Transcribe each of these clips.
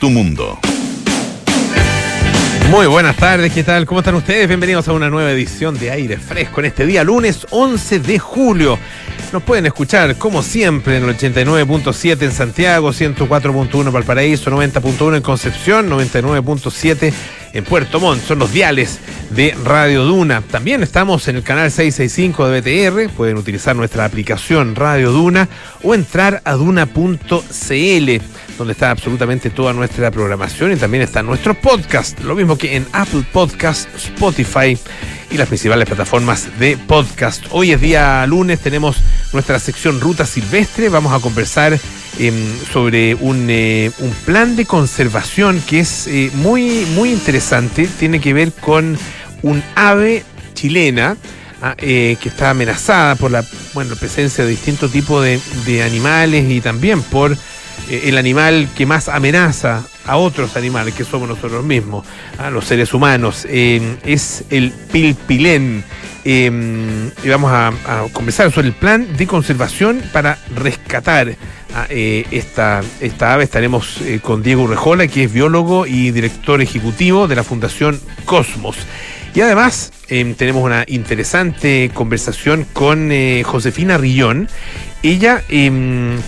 tu mundo. Muy buenas tardes, ¿qué tal? ¿Cómo están ustedes? Bienvenidos a una nueva edición de Aire Fresco en este día, lunes 11 de julio. Nos pueden escuchar, como siempre, en el 89.7 en Santiago, 104.1 en Valparaíso, 90.1 en Concepción, 99.7 en Puerto Montt. Son los diales de Radio Duna. También estamos en el canal 665 de BTR. Pueden utilizar nuestra aplicación Radio Duna o entrar a duna.cl, donde está absolutamente toda nuestra programación y también está nuestro podcast. Lo mismo que en Apple Podcast, Spotify y las principales plataformas de podcast. Hoy es día lunes, tenemos nuestra sección Ruta Silvestre. Vamos a conversar em, sobre un, eh, un, plan de conservación que es eh, muy, muy interesante. Tiene que ver con un ave chilena. Ah, eh, que está amenazada por la bueno, presencia de distintos tipos de, de animales y también por el animal que más amenaza a otros animales que somos nosotros mismos, a los seres humanos, eh, es el pilpilén. Eh, y vamos a, conversar sobre el plan de conservación para rescatar a, eh, esta, esta ave. Estaremos con Diego Urrejola, que es biólogo y director ejecutivo de la Fundación Cosmos. Y además tenemos una interesante conversación con Josefina Rillón. Ella em,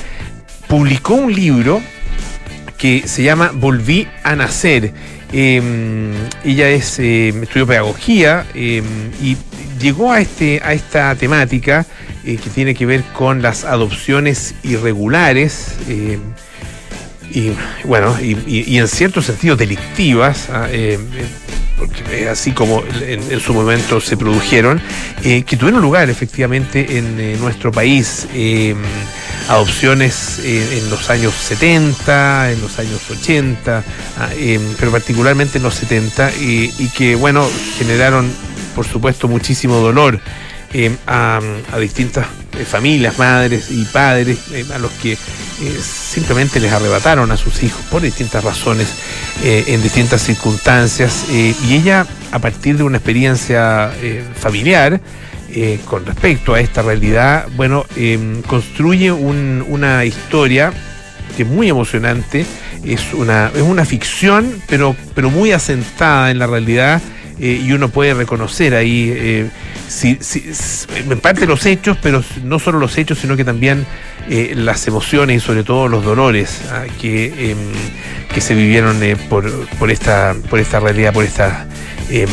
publicó un libro que se llama Volví a Nacer. Em, ella es em, estudió pedagogía em, y llegó a este a esta temática eh, que tiene que ver con las adopciones irregulares y bueno y, en cierto sentido delictivas ah, así como en, su momento se produjeron, eh, que tuvieron lugar efectivamente en eh, nuestro país. Adopciones en los años 70, en los años 80, ah, pero particularmente en los 70, y que, bueno, generaron, por supuesto, muchísimo dolor. a, distintas familias, madres y padres, a los que simplemente les arrebataron a sus hijos por distintas razones, eh, en distintas circunstancias. Eh, y ella, a partir de una experiencia eh, con respecto a esta realidad, bueno, construye una historia que es muy emocionante, es una, es una ficción, pero, pero muy asentada en la realidad. y uno puede reconocer ahí si, en parte los hechos, pero no solo los hechos, sino que también eh, las emociones y sobre todo los dolores ah, que, em, que se vivieron eh, por, por, esta, por esta realidad, por esta, em,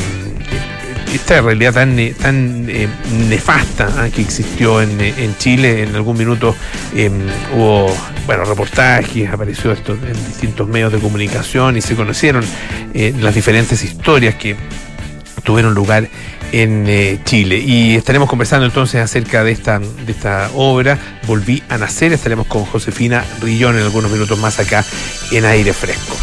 esta realidad tan, eh, nefasta ah, que existió en, Chile. En algún minuto em, hubo bueno, reportajes, apareció esto en distintos medios de comunicación y se conocieron las diferentes historias que tuvieron lugar en eh, Chile. Y estaremos conversando entonces acerca de esta, de esta obra, Volví a Nacer. Estaremos con Josefina Rillón en algunos minutos más acá en aire fresco.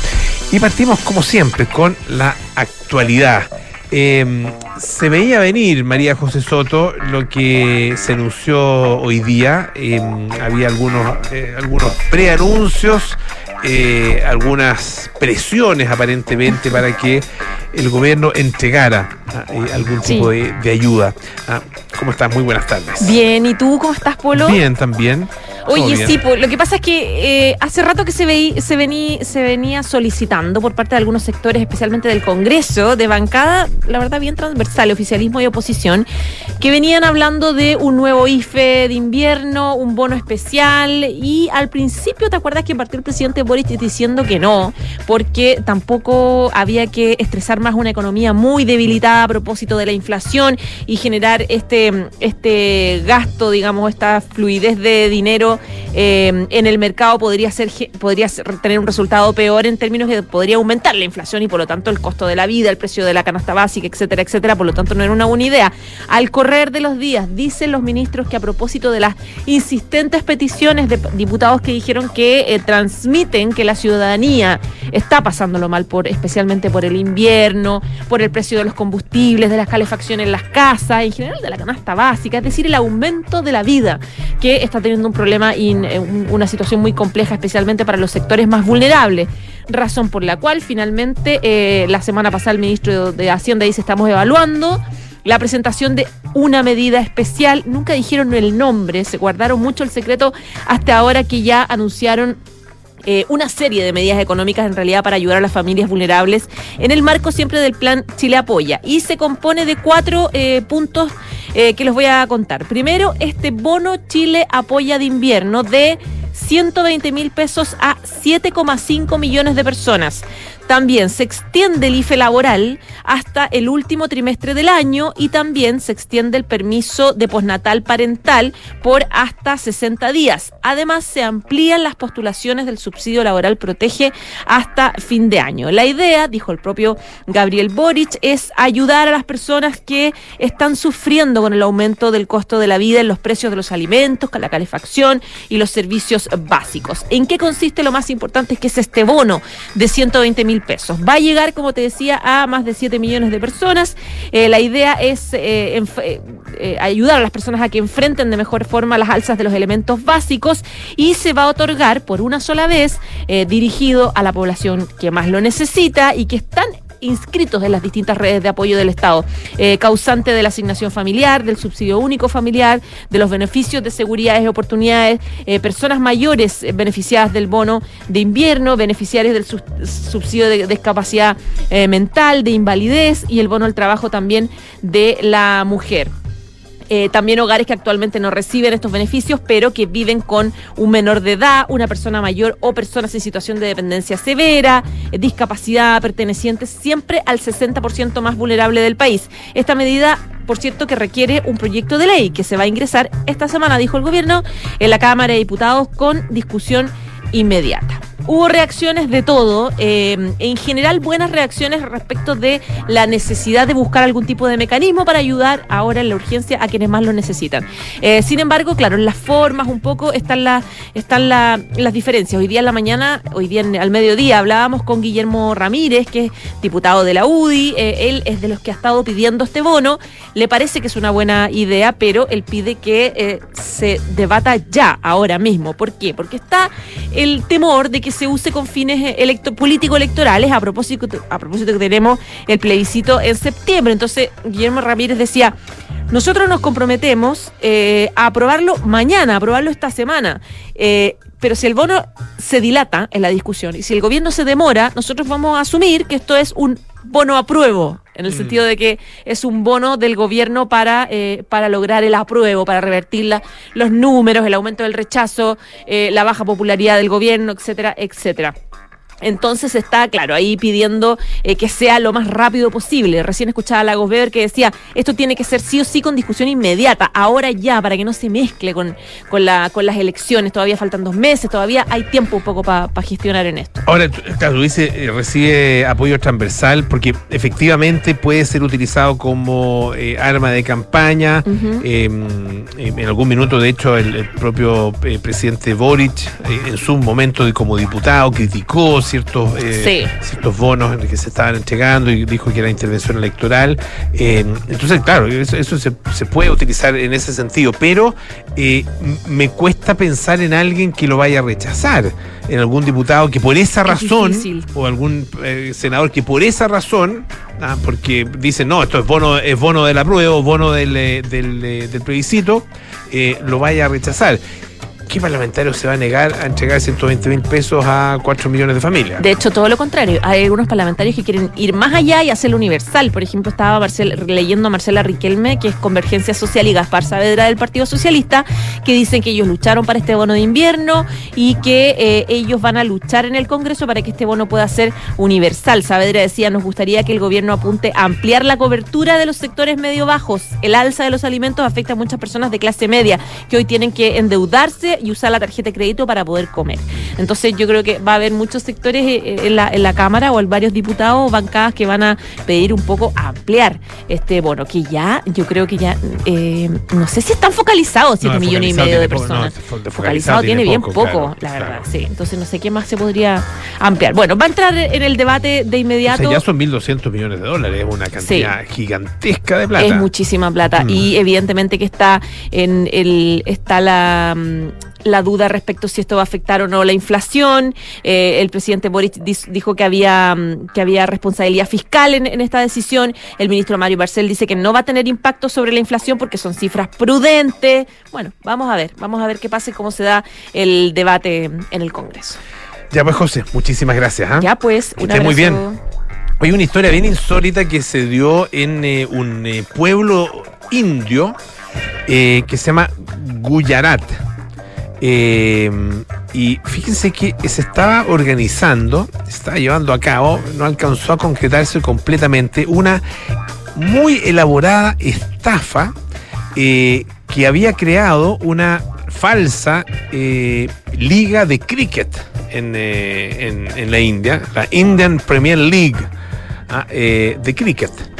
Y partimos como siempre con la actualidad. Em, se veía venir, María José Soto, lo que se anunció hoy día. Em, había algunos, eh, algunos preanuncios, eh, algunas presiones aparentemente para que el gobierno entregara ah, eh, algún tipo de, ayuda. Ah, ¿Cómo estás? Muy buenas tardes. Bien, ¿y tú cómo estás, Polo? Bien, también. Oye, sí, lo que pasa es que eh, hace rato que se, veí, se, vení, se venía solicitando por parte de algunos sectores, especialmente del Congreso, de bancada, la verdad, bien transversal, oficialismo y oposición, que venían hablando de un nuevo IFE de invierno, un bono especial, y al principio, ¿te acuerdas que partió el presidente Boric diciendo que no, porque tampoco había que estresar más una economía muy debilitada a propósito de la inflación y generar este, este gasto, digamos, esta fluidez de dinero eh, en el mercado podría ser podría tener un resultado peor en términos de podría aumentar la inflación y por lo tanto el costo de la vida, el precio de la canasta básica, etcétera, etcétera. Por lo tanto, no era una buena idea. Al correr de los días, dicen los ministros que a propósito de las insistentes peticiones de diputados que dijeron que eh, transmiten que la ciudadanía está pasándolo mal, por, especialmente por el invierno, por el precio de los combustibles, de las calefacciones en las casas, en general de la canasta básica, es decir, el aumento de la vida que está teniendo un problema y eh, una situación muy compleja, especialmente para los sectores más vulnerables. Razón por la cual finalmente eh, la semana pasada el ministro de Hacienda dice estamos evaluando la presentación de una medida especial. Nunca dijeron el nombre, se guardaron mucho el secreto hasta ahora que ya anunciaron eh, una serie de medidas económicas en realidad para ayudar a las familias vulnerables en el marco siempre del plan Chile Apoya. Y se compone de cuatro eh, puntos eh, que les voy a contar. Primero, este bono Chile Apoya de invierno de 120 mil pesos a 7,5 millones de personas. También se extiende el IFE laboral hasta el último trimestre del año y también se extiende el permiso de postnatal parental por hasta 60 días. Además, se amplían las postulaciones del subsidio laboral protege hasta fin de año. La idea, dijo el propio Gabriel Boric, es ayudar a las personas que están sufriendo con el aumento del costo de la vida en los precios de los alimentos, la calefacción y los servicios básicos. ¿En qué consiste lo más importante? Es que es este bono de 120 mil pesos. Va a llegar, como te decía, a más de 7 millones de personas. Eh, la idea es eh, eh, ayudar a las personas a que enfrenten de mejor forma las alzas de los elementos básicos y se va a otorgar por una sola vez dirigido a la población que más lo necesita y que están inscritos en las distintas redes de apoyo del Estado, eh, causante de la asignación familiar, del subsidio único familiar, de los beneficios de seguridad y oportunidades, eh, personas mayores beneficiadas del bono de invierno, beneficiarios del subsidio de discapacidad eh, mental, de invalidez y el bono al trabajo también de la mujer. Eh, también hogares que actualmente no reciben estos beneficios, pero que viven con un menor de edad, una persona mayor o personas en situación de dependencia severa, eh, discapacidad, pertenecientes siempre al 60% más vulnerable del país. Esta medida por cierto, que requiere un proyecto de ley que se va a ingresar esta semana, dijo el gobierno, en la Cámara de Diputados con discusión inmediata. Hubo reacciones de todo, eh, en general buenas reacciones respecto de la necesidad de buscar algún tipo de mecanismo para ayudar ahora en la urgencia a quienes más lo necesitan. Eh, sin embargo, claro, en las formas un poco están, la, están las diferencias. Hoy día en la mañana, hoy día al mediodía, hablábamos con Guillermo Ramírez, que es diputado de la UDI, eh, él es de los que ha estado pidiendo este bono, le parece que es una buena idea, pero él pide que se debata ya, ahora mismo. ¿Por qué? Porque está el temor de que se use con fines electo político-electorales a propósito, a propósito que tenemos el plebiscito en septiembre. Entonces, Guillermo Ramírez decía, nosotros nos comprometemos eh, a aprobarlo mañana, a aprobarlo esta semana. Eh, pero si el bono se dilata en la discusión y si el gobierno se demora, nosotros vamos a asumir que esto es un bono apruebo, en el mm. sentido de que es un bono del gobierno para, eh, para lograr el apruebo, para revertir los números, el aumento del rechazo, eh, la baja popularidad del gobierno, etcétera, etcétera. Entonces está, claro, ahí pidiendo eh, que sea lo más rápido posible. Recién escuchaba a Lagos Weber que decía, esto tiene que ser sí o sí con discusión inmediata, ahora ya, para que no se mezcle con, con, la, con las elecciones. Todavía faltan dos meses, todavía hay tiempo un poco para gestionar en esto. Ahora, claro, dice, eh, recibe apoyo transversal porque efectivamente puede ser utilizado como eh, arma de campaña. Em, en algún minuto, de hecho, el, propio presidente Boric, en su momento de como diputado, criticó ciertos, eh, ciertos bonos que se estaban entregando y dijo que era intervención electoral. Eh, entonces, claro, eso, se, puede utilizar en ese sentido, pero eh, me cuesta pensar en alguien que lo vaya a rechazar, en algún diputado que por esa razón, o algún senador que por esa razón, ah, porque dicen, no, esto es bono, es bono de la prueba o bono del, del, del plebiscito, lo vaya a rechazar. ¿Qué parlamentario se va a negar a entregar 120 mil pesos a 4 millones de familias? De hecho, todo lo contrario. Hay algunos parlamentarios que quieren ir más allá y hacerlo universal. Por ejemplo, estaba leyendo a Marcela Riquelme, que es Convergencia Social y Gaspar Saavedra del Partido Socialista, que dicen que ellos lucharon para este bono de invierno y que eh, ellos van a luchar en el Congreso para que este bono pueda ser universal. Saavedra decía, nos gustaría que el gobierno apunte a ampliar la cobertura de los sectores medio bajos. El alza de los alimentos afecta a muchas personas de clase media que hoy tienen que endeudarse y usar la tarjeta de crédito para poder comer. Entonces yo creo que va a haber muchos sectores eh, eh, en la, en la Cámara o varios diputados o bancadas que van a pedir un poco ampliar este bono, que ya yo creo que ya eh, no sé si están focalizados 7 millones y medio de personas. focalizado, tiene, bien poco, la verdad. Sí, entonces no sé qué más se podría ampliar. Bueno, va a entrar en el debate de inmediato. ya son 1.200 millones de dólares, es una cantidad gigantesca de plata. Es muchísima plata mm. y evidentemente que está en el está la mm, la duda respecto si esto va a afectar o no la inflación. Eh, el presidente Boric dijo que había, mm, que había responsabilidad fiscal en, esta decisión. El ministro Mario Barcel dice que no va a tener impacto sobre la inflación porque son cifras prudentes. Bueno, vamos a ver, vamos a ver qué pasa y cómo se da el debate en el Congreso. Ya pues, José, muchísimas gracias. ¿ah? Ya pues, un abrazo. muy bien. Hay una historia bien insólita que se dio en eh, un eh, pueblo indio eh, que se llama Gujarat. y fíjense que se estaba organizando, se estaba llevando a cabo, no alcanzó a concretarse completamente, una muy elaborada estafa que había creado una falsa liga de cricket en, en, la India, la Indian Premier League ah, de cricket.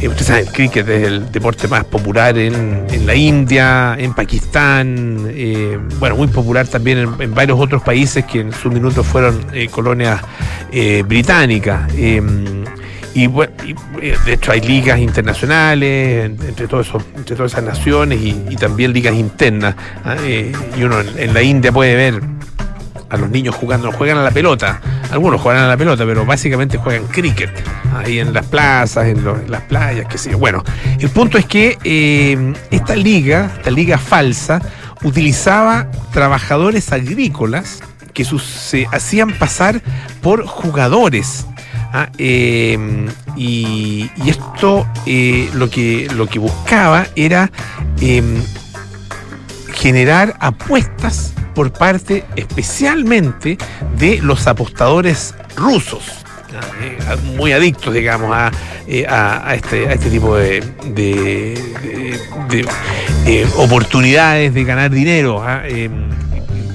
Eh, ustedes saben, el cricket es el deporte más popular en, la India, en Pakistán, eh, bueno, muy popular también en, varios otros países que en su minuto fueron eh, colonias británicas. Y, bueno, de hecho hay ligas internacionales entre, todo entre todas esas naciones y, también ligas internas. ¿ah? y uno en, la India puede ver a los niños jugando, juegan a la pelota. Algunos juegan a la pelota, pero básicamente juegan cricket. Ahí en las plazas, en, las playas, qué sé yo. Bueno, el punto es que eh, esta liga, esta liga falsa, utilizaba trabajadores agrícolas que se hacían pasar por jugadores. ¿ah? Em, y, esto eh, lo, que, lo que buscaba era generar apuestas por parte especialmente de los apostadores rusos. Eh, muy adictos, digamos, a, eh, este, este, tipo de, oportunidades de ganar dinero. ¿ah? Em,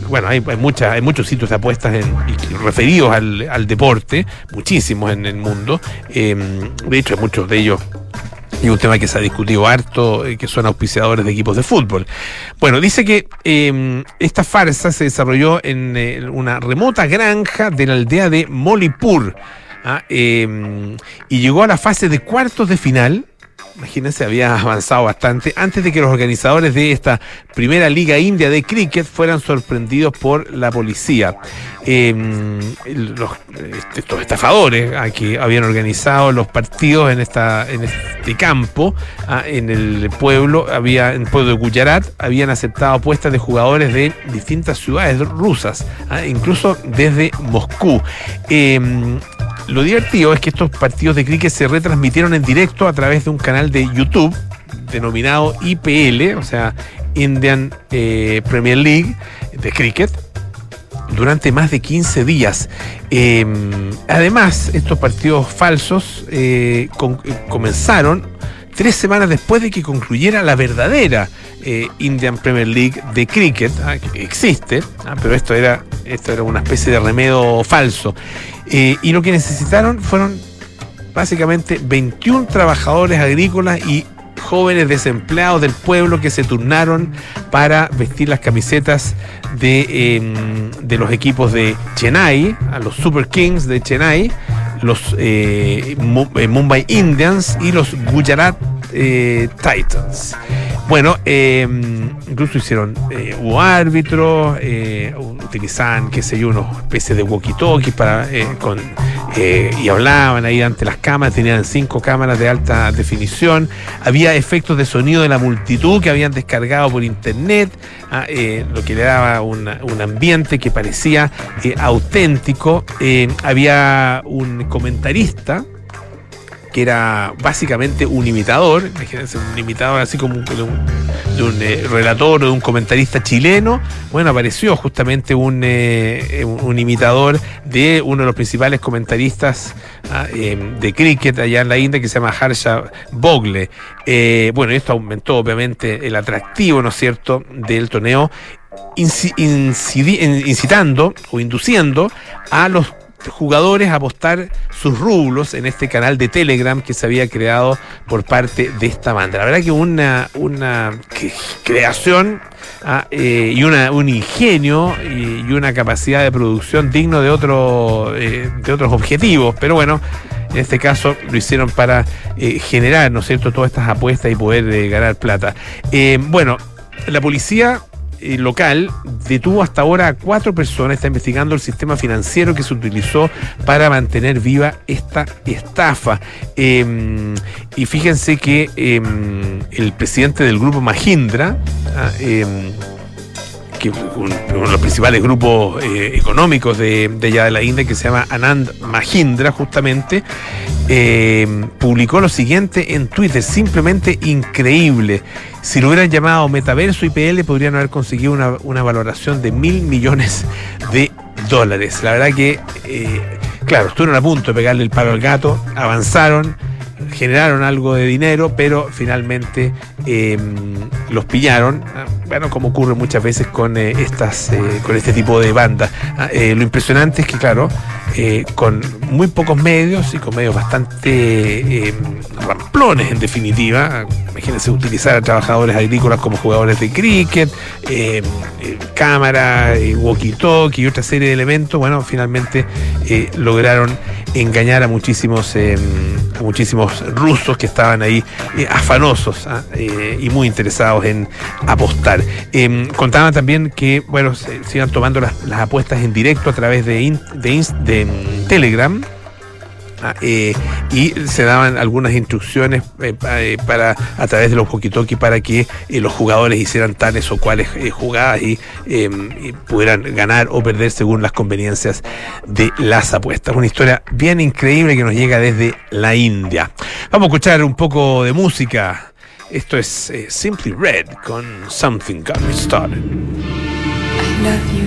bueno, hay, muchas, hay muchos sitios de apuestas referidos al, deporte, muchísimos en el mundo. Em, de hecho, muchos de ellos y un tema que se ha discutido harto, eh, que son auspiciadores de equipos de fútbol. Bueno, dice que em, esta farsa se desarrolló en eh, una remota granja de la aldea de Molipur ¿ah? em, y llegó a la fase de cuartos de final imagínense, había avanzado bastante antes de que los organizadores de esta primera liga india de cricket fueran sorprendidos por la policía. Em, los, este, estos estafadores que habían organizado los partidos en esta en este campo ah, en el pueblo había en el pueblo de Gujarat habían aceptado apuestas de jugadores de distintas ciudades rusas ah, incluso desde Moscú em, lo divertido es que estos partidos de cricket se retransmitieron en directo a través de un canal de YouTube denominado IPL, o sea, Indian eh, Premier League de cricket, durante más de 15 días. Em, además, estos partidos falsos eh, comenzaron tres semanas después de que concluyera la verdadera eh, Indian Premier League de cricket, ah, existe, ah, pero esto era, esto era una especie de remedio falso. Eh, y lo que necesitaron fueron básicamente 21 trabajadores agrícolas y jóvenes desempleados del pueblo que se turnaron para vestir las camisetas de, em, de los equipos de Chennai, a los Super Kings de Chennai, los eh, Mumbai Indians y los Gujarat Titans. Bueno, em, incluso hicieron, eh, hubo árbitros, eh, utilizaban, qué sé yo, una especie de walkie-talkie para, eh, con, y hablaban ahí ante las cámaras, tenían cinco cámaras de alta definición, había efectos de sonido de la multitud que habían descargado por internet, ah, lo que le daba un ambiente que parecía auténtico, había un comentarista, que era básicamente un imitador, imagínense, un imitador así como de un, eh, relator o de un comentarista chileno. Bueno, apareció justamente un, eh, un, imitador de uno de los principales comentaristas ah, em, de cricket allá en la India que se llama Harsha Bogle. Eh, bueno, esto aumentó obviamente el atractivo, ¿no es cierto?, del torneo incitando o induciendo a los jugadores apostar sus rublos en este canal de Telegram que se había creado por parte de esta banda. La verdad que una, una creación ah, eh, y una, un ingenio y, una capacidad de producción digno de, otro, eh, de otros objetivos, pero bueno. En este caso lo hicieron para eh, generar, ¿no es cierto?, todas estas apuestas y poder ganar plata. bueno, la policía local detuvo hasta ahora a cuatro personas, está investigando el sistema financiero que se utilizó para mantener viva esta estafa. Em, y fíjense que em, el presidente del grupo Mahindra, ah, que uno de los principales grupos eh, económicos de, de, allá de la India, que se llama Anand Mahindra, justamente, eh, publicó lo siguiente en Twitter, simplemente increíble. Si lo hubieran llamado Metaverso IPL, podrían haber conseguido una, una valoración de mil millones de dólares. La verdad que, eh, claro, estuvieron a punto de pegarle el palo al gato, avanzaron generaron algo de dinero, pero finalmente eh, los pillaron. Ah, bueno, como ocurre muchas veces con eh, estas, eh, con este tipo de bandas. Ah, lo impresionante es que, claro, con muy pocos medios y con medios bastante ramplones en definitiva, imagínense utilizar a trabajadores agrícolas como jugadores de cricket, cámara, walkie-talkie y otra serie de elementos, bueno, finalmente lograron engañar a muchísimos, a muchísimos rusos que estaban ahí eh, afanosos ¿ah? eh, y muy interesados en apostar. Em, contaban también que, bueno, se, iban tomando las, apuestas en directo a través de, de em, Telegram eh, y se daban algunas instrucciones eh, eh, para a través de los walkie para que los jugadores hicieran tales o cuales jugadas em, y, pudieran ganar o perder según las conveniencias de las apuestas. Una historia bien increíble que nos llega desde la India. Vamos a escuchar un poco de música. Esto es Simply Red con Something Got Me Started. I love you.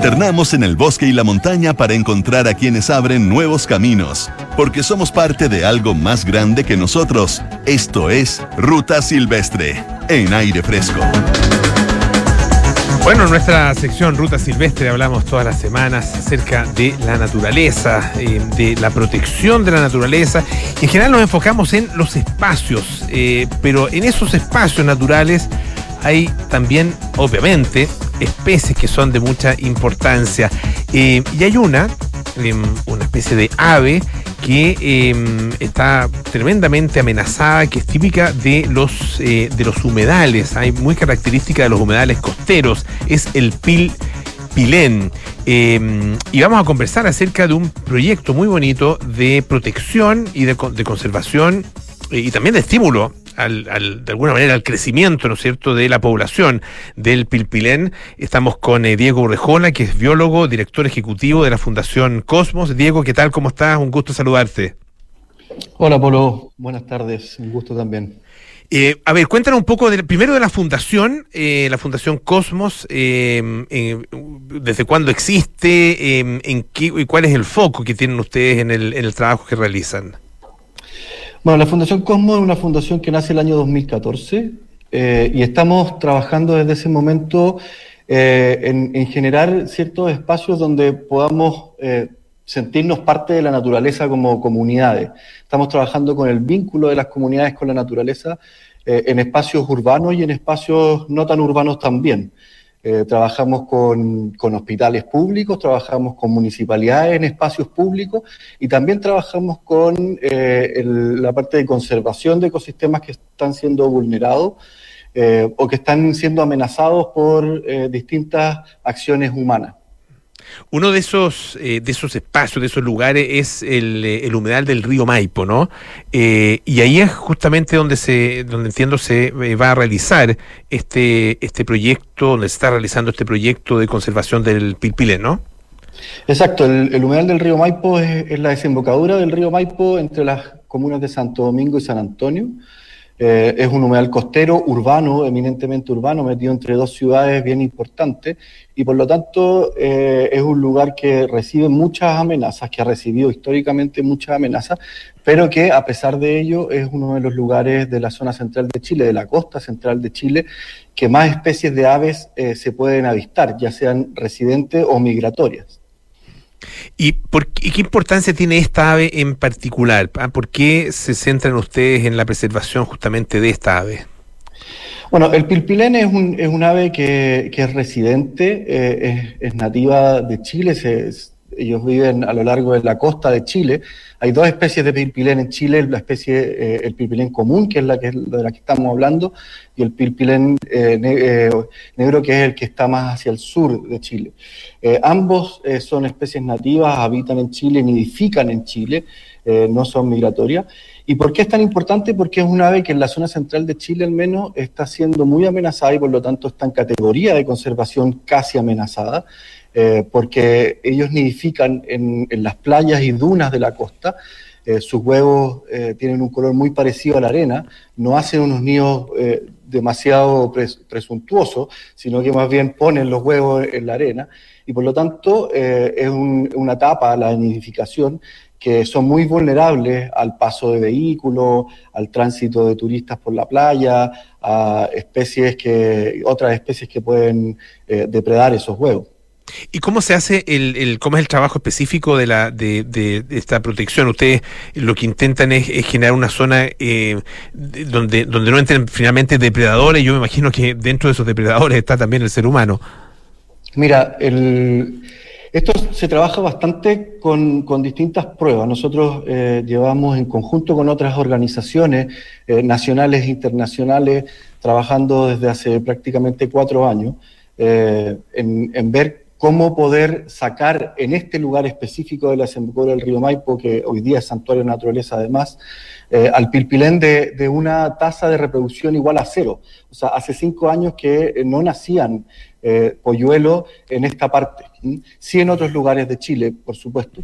Internamos en el bosque y la montaña para encontrar a quienes abren nuevos caminos, porque somos parte de algo más grande que nosotros. Esto es Ruta Silvestre, en aire fresco. Bueno, en nuestra sección Ruta Silvestre hablamos todas las semanas acerca de la naturaleza, eh, de la protección de la naturaleza. En general nos enfocamos en los espacios, eh, pero en esos espacios naturales hay también, obviamente, especies que son de mucha importancia. Eh, y hay una, em, una especie de ave que em, está tremendamente amenazada, que es típica de los, eh, de los humedales, hay muy característica de los humedales costeros, es el pil pilén. Em, y vamos a conversar acerca de un proyecto muy bonito de protección y de, de conservación eh, y también de estímulo al, de alguna manera al crecimiento, ¿no es cierto?, de la población del Pilpilén. Estamos con eh, Diego Urrejola, que es biólogo, director ejecutivo de la Fundación Cosmos. Diego, ¿qué tal? ¿Cómo estás? Un gusto saludarte. Hola, Polo. Buenas tardes. Un gusto también. Eh, a ver, cuéntanos un poco de, primero de la fundación, eh, la Fundación Cosmos, desde cuándo existe, en qué, y cuál es el foco que tienen ustedes en el, en el trabajo que realizan. Bueno, la Fundación Cosmo es una fundación que nace el año 2014 eh, y estamos trabajando desde ese momento eh, en, generar ciertos espacios donde podamos eh, sentirnos parte de la naturaleza como comunidades. Estamos trabajando con el vínculo de las comunidades con la naturaleza en espacios urbanos y en espacios no tan urbanos también. Eh, trabajamos con, hospitales públicos, trabajamos con municipalidades en espacios públicos y también trabajamos con eh, la parte de conservación de ecosistemas que están siendo vulnerados eh, o que están siendo amenazados por distintas acciones humanas. Uno de esos, eh, de esos espacios, de esos lugares, es el, eh, humedal del río Maipo, ¿no? Eh, y ahí es justamente donde se, donde entiendo se va a realizar este, este proyecto, donde se está realizando este proyecto de conservación del Pilpilé, ¿no? Exacto, el, humedal del río Maipo es, la desembocadura del río Maipo entre las comunas de Santo Domingo y San Antonio. Es un humedal costero, urbano, eminentemente urbano, metido entre dos ciudades bien importantes, y por lo tanto eh, es un lugar que recibe muchas amenazas, que ha recibido históricamente muchas amenazas, pero que a pesar de ello es uno de los lugares de la zona central de Chile, de la costa central de Chile, que más especies de aves eh, se pueden avistar, ya sean residentes o migratorias. ¿Y, por, qué importancia tiene esta ave en particular? Ah, ¿Por qué se centran ustedes en la preservación justamente de esta ave? Bueno, el pilpilén es un, es un ave que, que es residente, eh, es, nativa de Chile, ellos viven a lo largo de la costa de Chile. Hay dos especies de pilpilén en Chile, la especie, eh, el pilpilén común, que es la que, de la que estamos hablando, y el pilpilén eh, negro, que es el que está más hacia el sur de Chile. ambos son especies nativas, habitan en Chile, nidifican en Chile, no son migratorias. ¿Y por qué es tan importante? Porque es un ave que en la zona central de Chile al menos está siendo muy amenazada y por lo tanto está en categoría de conservación casi amenazada, eh, porque ellos nidifican en, las playas y dunas de la costa. Eh, sus huevos eh, tienen un color muy parecido a la arena, no hacen unos nidos demasiado presuntuosos, sino que más bien ponen los huevos en la arena y por lo tanto es una etapa, la nidificación, que son muy vulnerables al paso de vehículos, al tránsito de turistas por la playa, a especies que, otras especies que pueden eh, depredar esos huevos. ¿Y cómo se hace el, cómo es el trabajo específico de la de, de, esta protección? Ustedes lo que intentan es, generar una zona eh, donde donde no entren finalmente depredadores. Yo me imagino que dentro de esos depredadores está también el ser humano. Mira, el, esto se trabaja bastante con, distintas pruebas. Nosotros eh, llevamos en conjunto con otras organizaciones eh, nacionales e internacionales, trabajando desde hace prácticamente cuatro años, en, ver cómo poder sacar en este lugar específico de la desembocadura del río Maipo, que hoy día es santuario de naturaleza además, al pilpilén de, de, una tasa de reproducción igual a cero. O sea, hace cinco años que no nacían eh, en esta parte, sí en otros lugares de Chile, por supuesto.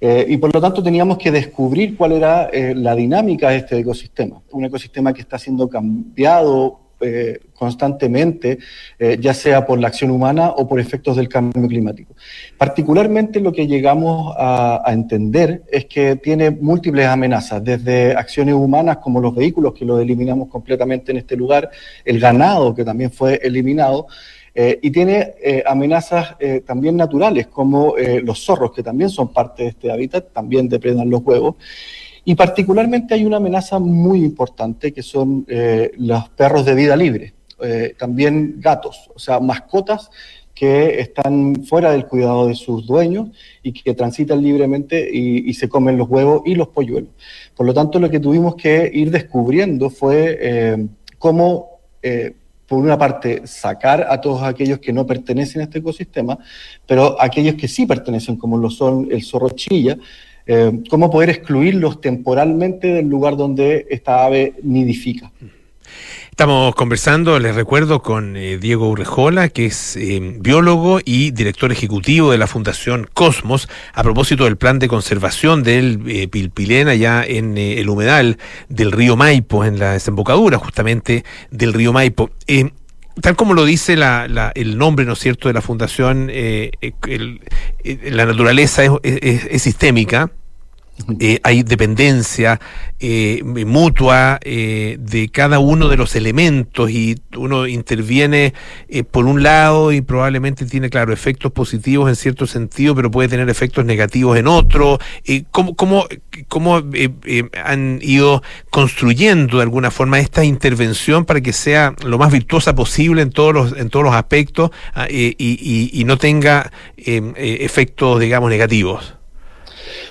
Eh, y por lo tanto teníamos que descubrir cuál era eh, la dinámica de este ecosistema, un ecosistema que está siendo cambiado eh, constantemente, eh, ya sea por la acción humana o por efectos del cambio climático. Particularmente lo que llegamos a, entender es que tiene múltiples amenazas, desde acciones humanas como los vehículos, que los eliminamos completamente en este lugar, el ganado, que también fue eliminado, eh, y tiene amenazas también naturales, como los zorros, que también son parte de este hábitat, también depredan los huevos. Y particularmente hay una amenaza muy importante que son eh, los perros de vida libre, eh, también gatos, o sea, mascotas que están fuera del cuidado de sus dueños y que transitan libremente y, se comen los huevos y los polluelos. Por lo tanto, lo que tuvimos que ir descubriendo fue eh, cómo, por una parte, sacar a todos aquellos que no pertenecen a este ecosistema, pero aquellos que sí pertenecen, como lo son el zorro chilla, eh, cómo poder excluirlos temporalmente del lugar donde esta ave nidifica. Estamos conversando, les recuerdo, con eh, Diego Urrejola, que es eh, biólogo y director ejecutivo de la Fundación Cosmos, a propósito del plan de conservación del pilpilén allá en el humedal del río Maipo, en la desembocadura justamente del río Maipo. Tal como lo dice el nombre, ¿no es cierto?, de la fundación, la naturaleza es sistémica, eh, hay dependencia eh, mutua eh, de cada uno de los elementos y uno interviene por un lado y probablemente tiene, claro, efectos positivos en cierto sentido, pero puede tener efectos negativos en otro. ¿Cómo, cómo, cómo han ido construyendo de alguna forma esta intervención para que sea lo más virtuosa posible en todos los, en todos los aspectos ah, y, y, no tenga efectos, digamos, negativos?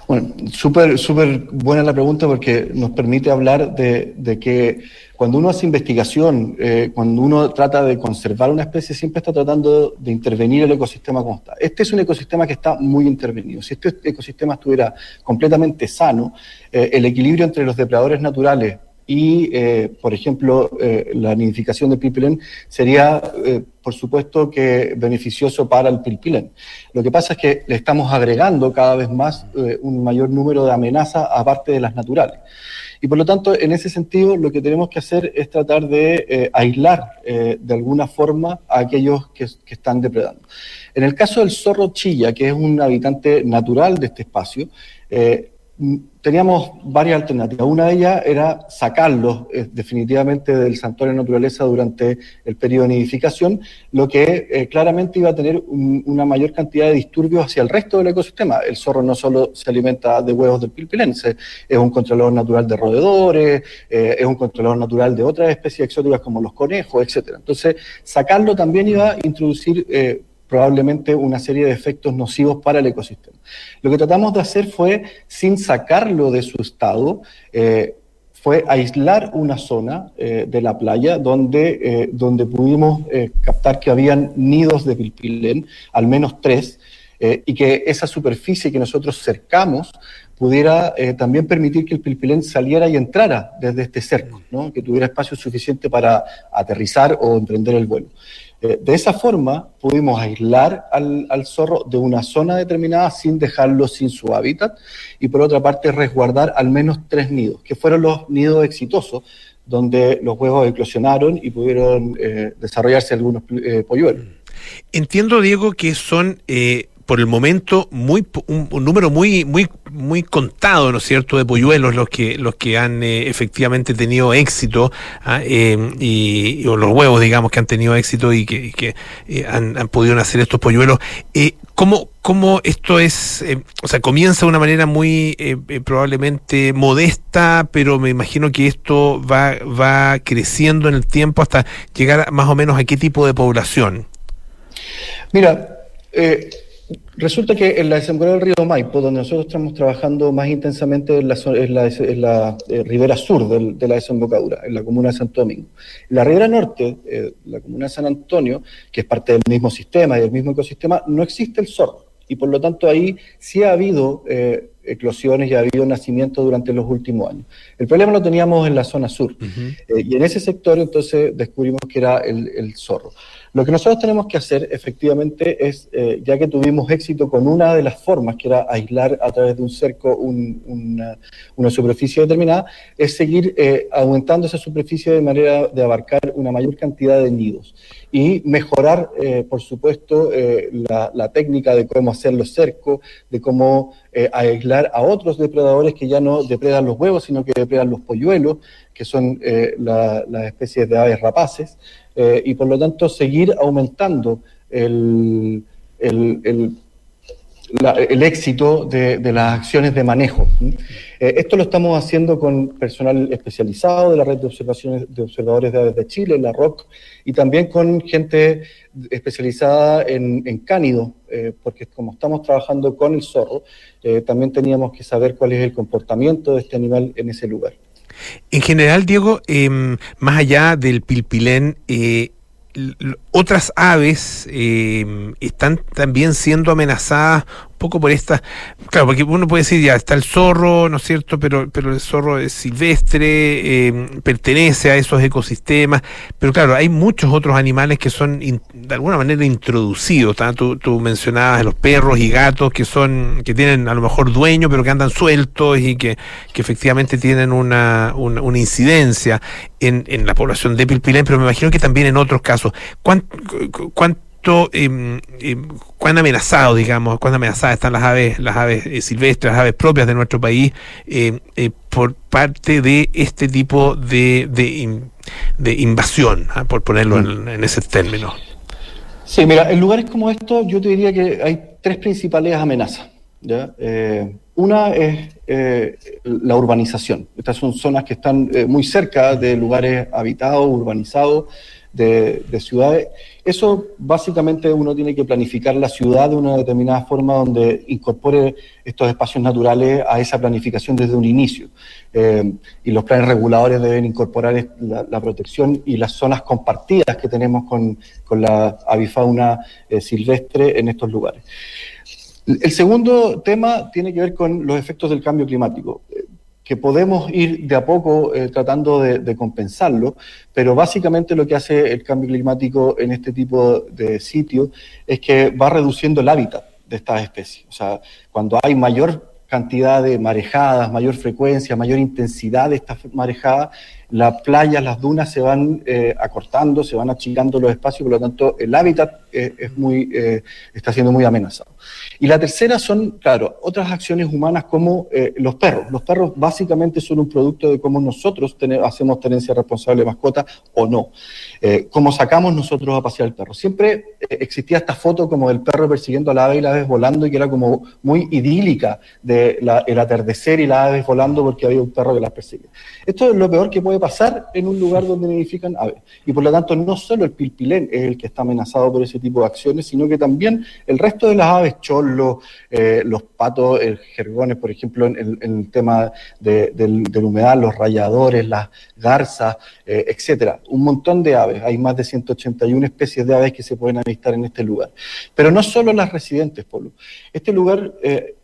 Bueno, súper súper buena la pregunta porque nos permite hablar de, que cuando uno hace investigación, eh, cuando uno trata de conservar una especie, siempre está tratando de intervenir el ecosistema como está. Este es un ecosistema que está muy intervenido. Si este ecosistema estuviera completamente sano, eh, el equilibrio entre los depredadores naturales y, eh, por ejemplo, eh, la nidificación del pilpilén sería, eh, por supuesto, que beneficioso para el pilpilén. Lo que pasa es que le estamos agregando cada vez más un mayor número de amenazas aparte de las naturales. Y por lo tanto, en ese sentido, lo que tenemos que hacer es tratar de aislar de alguna forma a aquellos que, que están depredando. En el caso del zorro chilla, que es un habitante natural de este espacio, teníamos varias alternativas. Una de ellas era sacarlos eh, definitivamente del santuario de naturaleza durante el periodo de nidificación, lo que eh, claramente iba a tener una mayor cantidad de disturbios hacia el resto del ecosistema. El zorro no solo se alimenta de huevos del pilpilense, es un controlador natural de roedores, eh, es un controlador natural de otras especies exóticas como los conejos, etcétera. Entonces, sacarlo también iba a introducir probablemente una serie de efectos nocivos para el ecosistema. Lo que tratamos de hacer fue, sin sacarlo de su estado, eh, fue aislar una zona eh, de la playa donde, eh, donde pudimos captar que habían nidos de pilpilén, al menos tres, y que esa superficie que nosotros cercamos pudiera también permitir que el pilpilén saliera y entrara desde este cerco, que tuviera espacio suficiente para aterrizar o emprender el vuelo. Eh, de esa forma pudimos aislar al, zorro de una zona determinada sin dejarlo sin su hábitat y por otra parte resguardar al menos tres nidos, que fueron los nidos exitosos donde los huevos eclosionaron y pudieron eh, desarrollarse algunos eh, polluelos. Entiendo, Diego, que son por el momento muy un, número muy muy muy contado, ¿no es cierto?, de polluelos los que los que han eh, efectivamente tenido éxito ah, eh, y, o los huevos, digamos, que han tenido éxito y que, eh, han, podido nacer estos polluelos. ¿cómo, ¿Cómo esto es, o sea, comienza de una manera muy probablemente modesta, pero me imagino que esto va, va creciendo en el tiempo hasta llegar más o menos a qué tipo de población? Mira, eh, Resulta que en la desembocadura del río Maipo, donde nosotros estamos trabajando más intensamente en la, eh, ribera sur de la desembocadura, en la comuna de Santo Domingo. En la ribera norte, eh, la comuna de San Antonio, que es parte del mismo sistema y del mismo ecosistema, no existe el zorro. Y por lo tanto ahí sí ha habido eh, eclosiones y ha habido nacimientos durante los últimos años. El problema lo teníamos en la zona sur y en ese sector entonces descubrimos que era el zorro. Lo que nosotros tenemos que hacer efectivamente es, eh, ya que tuvimos éxito con una de las formas, que era aislar a través de un cerco una, superficie determinada, es seguir eh, aumentando esa superficie de manera de abarcar una mayor cantidad de nidos y mejorar, eh, por supuesto, la, la, técnica de cómo hacer los cercos, de cómo aislar a otros depredadores que ya no depredan los huevos, sino que depredan los polluelos, que son las especies de aves rapaces. Eh, y por lo tanto seguir aumentando el, el, éxito de, las acciones de manejo. Eh, esto lo estamos haciendo con personal especializado de la red de observaciones de observadores de aves de Chile, la ROC, y también con gente especializada en, cánido, eh, porque como estamos trabajando con el zorro, también teníamos que saber cuál es el comportamiento de este animal en ese lugar. En general, Diego, em, más allá del pilpilén, eh, otras aves em, están también siendo amenazadas poco por esta, claro, porque uno puede decir, ya está el zorro, ¿no es cierto? Pero, pero el zorro es silvestre, eh, pertenece a esos ecosistemas, pero claro, hay muchos otros animales que son de alguna manera introducidos, tú, tú, mencionabas los perros y gatos que son, que tienen a lo mejor dueño, pero que andan sueltos y que, que efectivamente tienen una, una, una incidencia en, en la población de Pilpilén, pero me imagino que también en otros casos. ¿Cuánto, cuánto eh, cuán amenazados, digamos, cuán amenazadas están las aves, las aves eh, silvestres, las aves propias de nuestro país eh, eh, por parte de este tipo de, de, invasión, ¿ah? por ponerlo en, ese término. Sí, mira, en lugares como estos yo te diría que hay tres principales amenazas. una es la urbanización. Estas son zonas que están muy cerca de lugares habitados, urbanizados, de, ciudades. Eso básicamente uno tiene que planificar la ciudad de una determinada forma donde incorpore estos espacios naturales a esa planificación desde un inicio. Eh, y los planes reguladores deben incorporar la, protección y las zonas compartidas que tenemos con, la avifauna eh, silvestre en estos lugares. El segundo tema tiene que ver con los efectos del cambio climático que podemos ir de a poco eh, tratando de, compensarlo, pero básicamente lo que hace el cambio climático en este tipo de sitios es que va reduciendo el hábitat de estas especies. O sea, cuando hay mayor cantidad de marejadas, mayor frecuencia, mayor intensidad de estas marejadas, las playas, las dunas se van eh, acortando, se van achicando los espacios, por lo tanto el hábitat eh, es muy, eh, está siendo muy amenazado. Y la tercera son, claro, otras acciones humanas como los perros. Los perros básicamente son un producto de cómo nosotros hacemos tenencia responsable de mascota o no. cómo sacamos nosotros a pasear el perro. Siempre existía esta foto como del perro persiguiendo a la ave y la ave volando y que era como muy idílica de el atardecer y la ave volando porque había un perro que las persigue. Esto es lo peor que puede pasar en un lugar donde nidifican aves. Y por lo tanto, no solo el pilpilén es el que está amenazado por ese tipo de acciones, sino que también el resto de las aves, cholos, eh, los patos, el jergones, por ejemplo, en, el tema de, del, humedal, los rayadores, las garzas, eh, etcétera. Un montón de aves. Hay más de 181 especies de aves que se pueden avistar en este lugar. Pero no solo las residentes, Polo. Este lugar.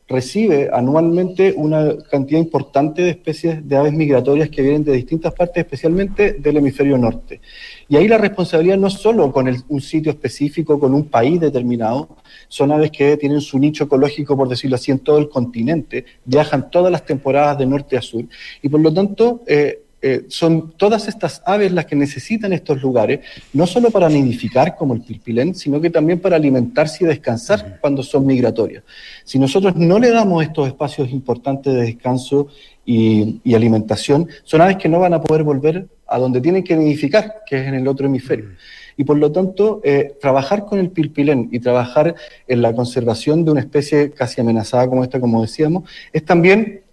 Recibe anualmente una cantidad importante de especies de aves migratorias que vienen de distintas partes, especialmente del hemisferio norte. Y ahí la responsabilidad no es solo con un sitio específico, con un país determinado, son aves que tienen su nicho ecológico, por decirlo así, en todo el continente, viajan todas las temporadas de norte a sur, y por lo tanto eh, eh, son todas estas aves las que necesitan estos lugares, no solo para nidificar como el pilpilén, sino que también para alimentarse y descansar cuando son migratorias. Si nosotros no le damos estos espacios importantes de descanso y, alimentación, son aves que no van a poder volver a donde tienen que nidificar, que es en el otro hemisferio. Y por lo tanto, eh, trabajar con el pilpilén y trabajar en la conservación de una especie casi amenazada como esta, como decíamos, es también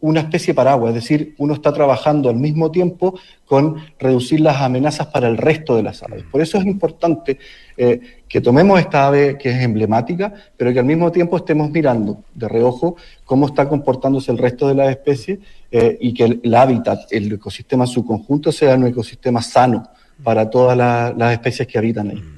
una especie paraguas, es decir, uno está trabajando al mismo tiempo con reducir las amenazas para el resto de las aves. Por eso es importante eh, que tomemos esta ave que es emblemática, pero que al mismo tiempo estemos mirando de reojo cómo está comportándose el resto de las especies eh, y que el, hábitat, el ecosistema en su conjunto sea un ecosistema sano para todas las especies que habitan ahí.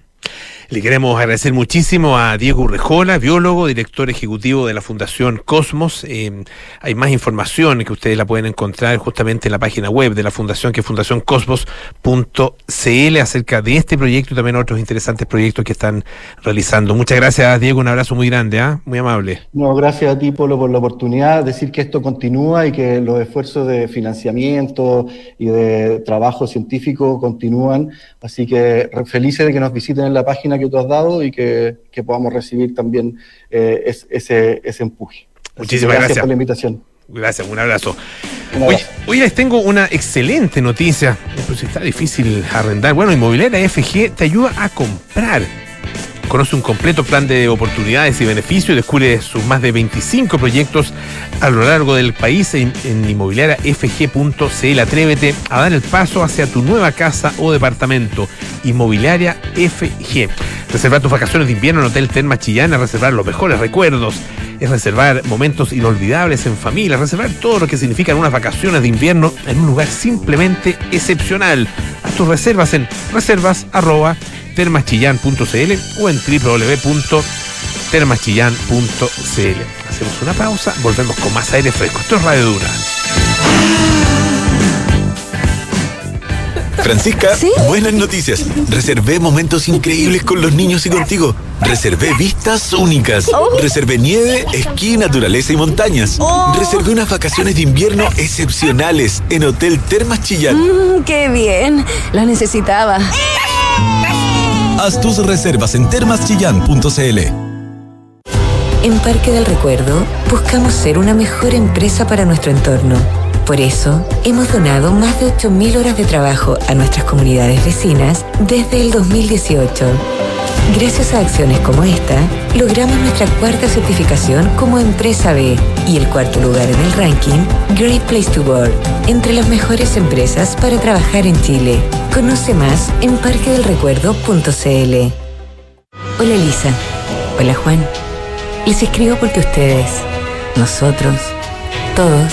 Le queremos agradecer muchísimo a Diego Urrejola, biólogo, director ejecutivo de la Fundación Cosmos. Eh, hay más información que ustedes la pueden encontrar justamente en la página web de la Fundación, que es fundacioncosmos.cl, acerca de este proyecto y también otros interesantes proyectos que están realizando. Muchas gracias, Diego. Un abrazo muy grande, ¿ah? muy amable. No, gracias a ti, por la oportunidad. Decir que esto continúa y que los esfuerzos de financiamiento y de trabajo científico continúan. Así que felices de que nos visiten en la página que tú has dado y que, podamos recibir también eh, ese, ese empuje. Muchísimas gracias, por la invitación. Gracias, un abrazo. Hoy, les tengo una excelente noticia. Pues está difícil arrendar. Bueno, Inmobiliaria FG te ayuda a comprar Conoce un completo plan de oportunidades y beneficios y descubre sus más de 25 proyectos a lo largo del país en, inmobiliariafg.cl. Atrévete a dar el paso hacia tu nueva casa o departamento. Inmobiliaria FG. Reservar tus vacaciones de invierno en Hotel Terma Chillán, reservar los mejores recuerdos, es reservar momentos inolvidables en familia, reservar todo lo que significan unas vacaciones de invierno en un lugar simplemente excepcional. Haz tus reservas en reservas termaschillán.cl o en www.termaschillán.cl. Hacemos una pausa, volvemos con más aire fresco. Esto es Radio Dura. Francisca, buenas noticias. Reservé momentos increíbles con los niños y contigo. Reservé vistas únicas. Oh. Reservé nieve, esquí, naturaleza y montañas. Oh. Reservé unas vacaciones de invierno excepcionales en Hotel Termas Chillán. Mm, ¡Qué bien! La necesitaba. Haz tus reservas en termaschillán.cl. En Parque del Recuerdo buscamos ser una mejor empresa para nuestro entorno. Por eso, hemos donado más de 8.000 horas de trabajo a nuestras comunidades vecinas desde el 2018. Gracias a acciones como esta, logramos nuestra cuarta certificación como Empresa B y el cuarto lugar en el ranking Great Place to Work, entre las mejores empresas para trabajar en Chile. Conoce más en parquedelrecuerdo.cl. Hola Lisa. Hola Juan. Les escribo porque ustedes, nosotros, todos,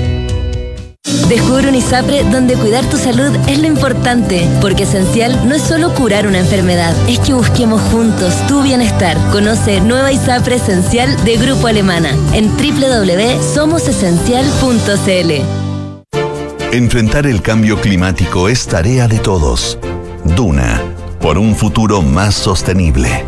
Descubre un ISAPRE donde cuidar tu salud es lo importante, porque esencial no es solo curar una enfermedad, es que busquemos juntos tu bienestar. Conoce Nueva ISAPRE Esencial de Grupo Alemana en www.somosesencial.cl. Enfrentar el cambio climático es tarea de todos. Duna, por un futuro más sostenible.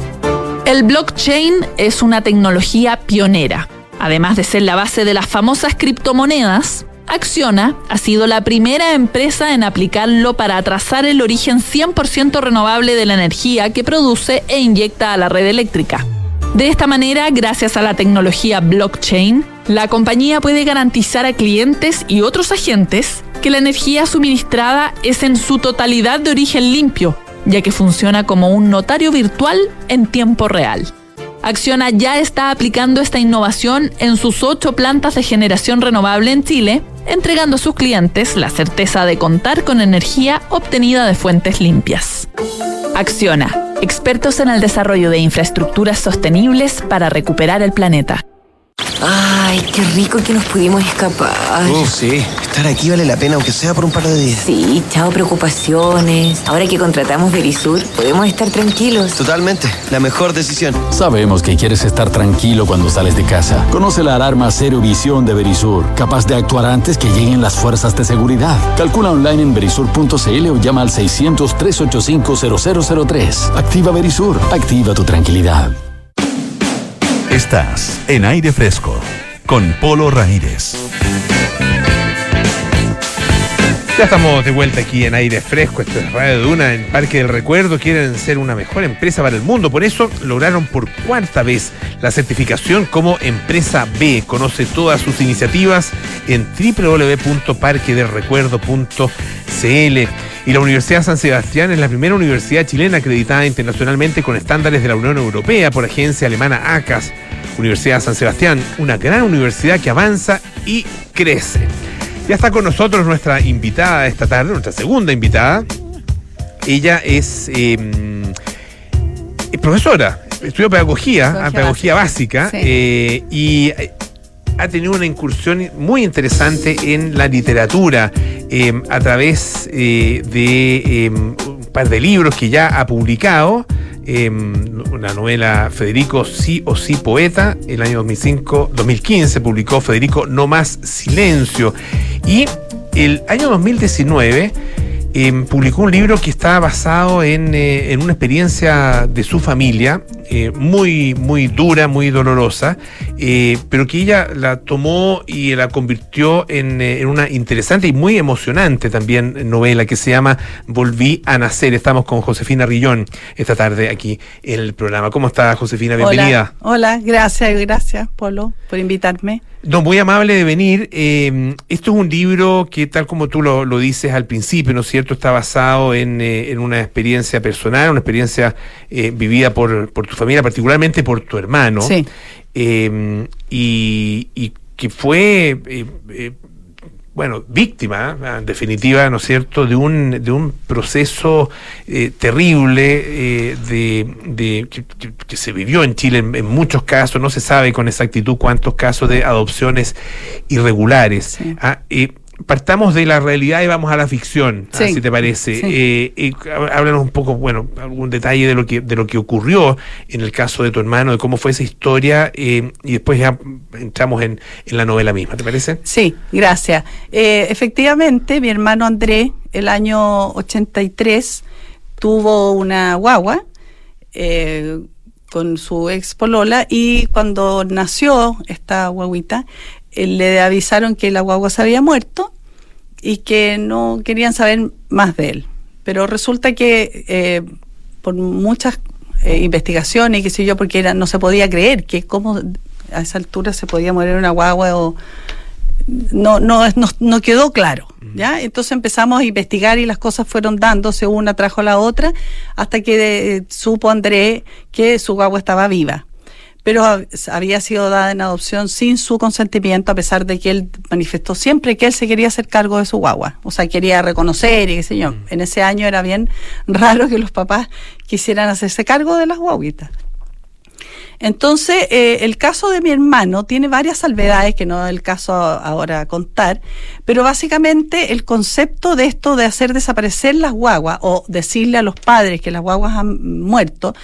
El blockchain es una tecnología pionera. Además de ser la base de las famosas criptomonedas, Acciona ha sido la primera empresa en aplicarlo para trazar el origen 100% renovable de la energía que produce e inyecta a la red eléctrica. De esta manera, gracias a la tecnología blockchain, la compañía puede garantizar a clientes y otros agentes que la energía suministrada es en su totalidad de origen limpio, ya que funciona como un notario virtual en tiempo real. Acciona ya está aplicando esta innovación en sus ocho plantas de generación renovable en Chile entregando a sus clientes la certeza de contar con energía obtenida de fuentes limpias. Acciona, expertos en el desarrollo de infraestructuras sostenibles para recuperar el planeta. Ay, qué rico que nos pudimos escapar. Oh, sí. Estar aquí vale la pena, aunque sea por un par de días. Sí, chao preocupaciones. Ahora que contratamos Verisur, podemos estar tranquilos. Totalmente. La mejor decisión. Sabemos que quieres estar tranquilo cuando sales de casa. Conoce la alarma Cero Visión de Verisur, capaz de actuar antes que lleguen las fuerzas de seguridad. Calcula online en verisur.cl o llama al 600-385-0003. Activa Verisur. Activa tu tranquilidad. Estás en aire fresco con Polo Ramírez. Ya estamos de vuelta aquí en aire fresco, esto es Radio Duna, en Parque del Recuerdo, quieren ser una mejor empresa para el mundo, por eso lograron por cuarta vez la certificación como empresa B. Conoce todas sus iniciativas en www.parquedelrecuerdo.cl. Y la Universidad San Sebastián es la primera universidad chilena acreditada internacionalmente con estándares de la Unión Europea por agencia alemana ACAS. Universidad San Sebastián, una gran universidad que avanza y crece. Ya está con nosotros nuestra invitada esta tarde, nuestra segunda invitada. Ella es, eh, es profesora, estudió pedagogía, pedagogía, pedagogía básica, básica sí. eh, y ha tenido una incursión muy interesante en la literatura eh, a través de un par de libros que ya ha publicado. Eh, una novela Federico Sí o Sí Poeta, el año 2005, 2015 publicó Federico No Más Silencio y el año 2019 eh, publicó un libro que está basado en, eh, en una experiencia de su familia, eh, muy, muy dura, muy dolorosa, eh, pero que ella la tomó y la convirtió en, en, una interesante y muy emocionante también novela que se llama Volví a Nacer. Estamos con Josefina Rillón esta tarde aquí en el programa. ¿Cómo está Josefina? Bienvenida. Hola, Hola gracias, gracias Polo por invitarme. No, muy amable de venir. Eh, esto es un libro que, tal como tú lo, lo, dices al principio, ¿no es cierto?, está basado en, eh, en una experiencia personal, una experiencia eh, vivida por, por, tu familia, particularmente por tu hermano. Sí. Y, y, que fue bueno, víctima, en definitiva, ¿no es cierto?, de un, de un proceso eh, terrible eh, de, de que, que, se vivió en Chile en, en, muchos casos, no se sabe con exactitud cuántos casos de adopciones irregulares. Sí. Ah, eh, partamos de la realidad y vamos a la ficción, sí. si te parece. Sí. Eh, eh, háblanos un poco, bueno, algún detalle de lo que de lo que ocurrió en el caso de tu hermano, de cómo fue esa historia, eh, y después ya entramos en, en, la novela misma, ¿te parece? Sí, gracias. Efectivamente, mi hermano Andrés, el año 83, tuvo una guagua eh, con su ex polola y cuando nació esta guaguita, le avisaron que la guagua se había muerto y que no querían saber más de él. Pero resulta que eh, por muchas eh, investigaciones y qué sé yo, porque era, no se podía creer que cómo a esa altura se podía morir una guagua o no, no, no, no quedó claro. ¿Ya? Entonces empezamos a investigar y las cosas fueron dándose una trajo a la otra hasta que eh, supo André que su guagua estaba viva pero había sido dada en adopción sin su consentimiento, a pesar de que él manifestó siempre que él se quería hacer cargo de su guagua. O sea, quería reconocer y qué sé yo. Mm. En ese año era bien raro que los papás quisieran hacerse cargo de las guaguitas. Entonces, eh, el caso de mi hermano tiene varias salvedades, que no es el caso ahora contar, pero básicamente el concepto de esto de hacer desaparecer las guaguas o decirle a los padres que las guaguas han muerto,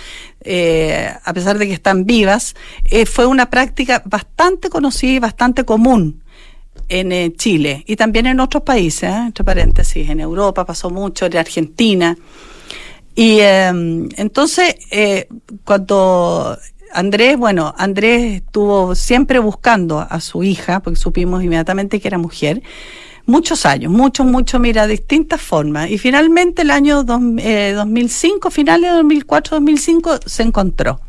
eh, a pesar de que están vivas, eh, fue una práctica bastante conocida y bastante común en eh, Chile y también en otros países, entre paréntesis, en Europa pasó mucho, en Argentina. Y em, entonces, cuando Andrés, bueno, Andrés estuvo siempre buscando a su hija, porque supimos inmediatamente que era mujer, muchos años, muchos, muchos, mira, distintas formas. Y finalmente el año dos, eh, 2005, finales de 2004, 2005, se encontró.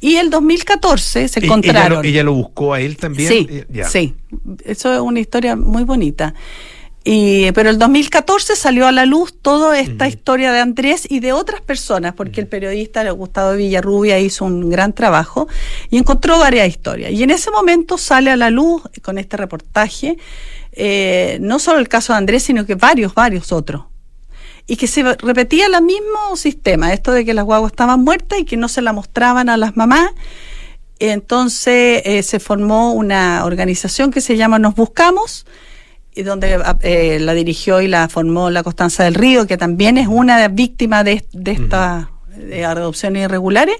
Y el 2014 se encontraron. ¿Ella lo, ella lo buscó a él también? Sí, eh, sí. Eso es una historia muy bonita. Y, pero el 2014 salió a la luz toda esta uh -huh. historia de Andrés y de otras personas, porque el periodista Gustavo Villarrubia hizo un gran trabajo y encontró varias historias. Y en ese momento sale a la luz con este reportaje eh, no solo el caso de Andrés, sino que varios, varios otros. Y que se repetía el mismo sistema, esto de que las guaguas estaban muertas y que no se la mostraban a las mamás. Entonces eh, se formó una organización que se llama Nos Buscamos, y donde eh, la dirigió y la formó la Constanza del Río, que también es una víctima de, de estas uh adopciones irregulares.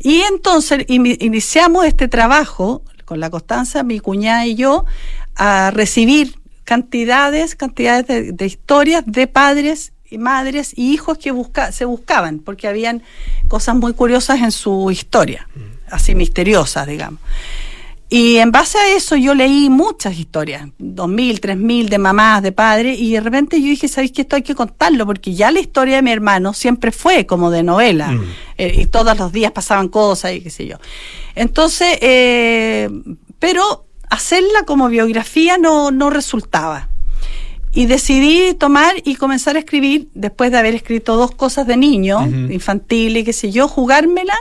Y entonces in, iniciamos este trabajo con la Constanza, mi cuñada y yo, a recibir cantidades, cantidades de, de historias de padres y madres y hijos que busca, se buscaban, porque habían cosas muy curiosas en su historia, así misteriosas, digamos. Y en base a eso yo leí muchas historias, dos mil, tres mil de mamás, de padres, y de repente yo dije, ¿sabéis que esto hay que contarlo? Porque ya la historia de mi hermano siempre fue como de novela, Mm. eh, y todos los días pasaban cosas y qué sé yo. Entonces, eh, pero hacerla como biografía no, no resultaba. Y decidí tomar y comenzar a escribir, después de haber escrito dos cosas de niño, Ujú. infantil y qué sé yo, jugármela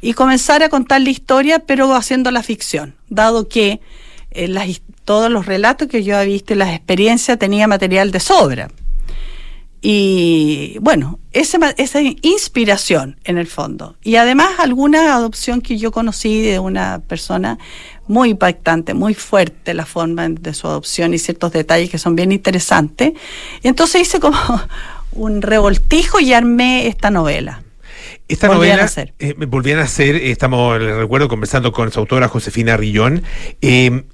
y comenzar a contar la historia, pero haciendo la ficción, dado que eh, las todos los relatos que yo había visto y las experiencias tenía material de sobra. Y bueno, ese esa inspiración en el fondo. Y además alguna adopción que yo conocí de una persona muy impactante, muy fuerte la forma de su adopción y ciertos detalles que son bien interesantes. Y entonces hice como un revoltijo y armé esta novela. Esta Volvían novela a eh, volvían a hacer, eh, estamos, les recuerdo, conversando con su autora Josefina Rillón. Eh,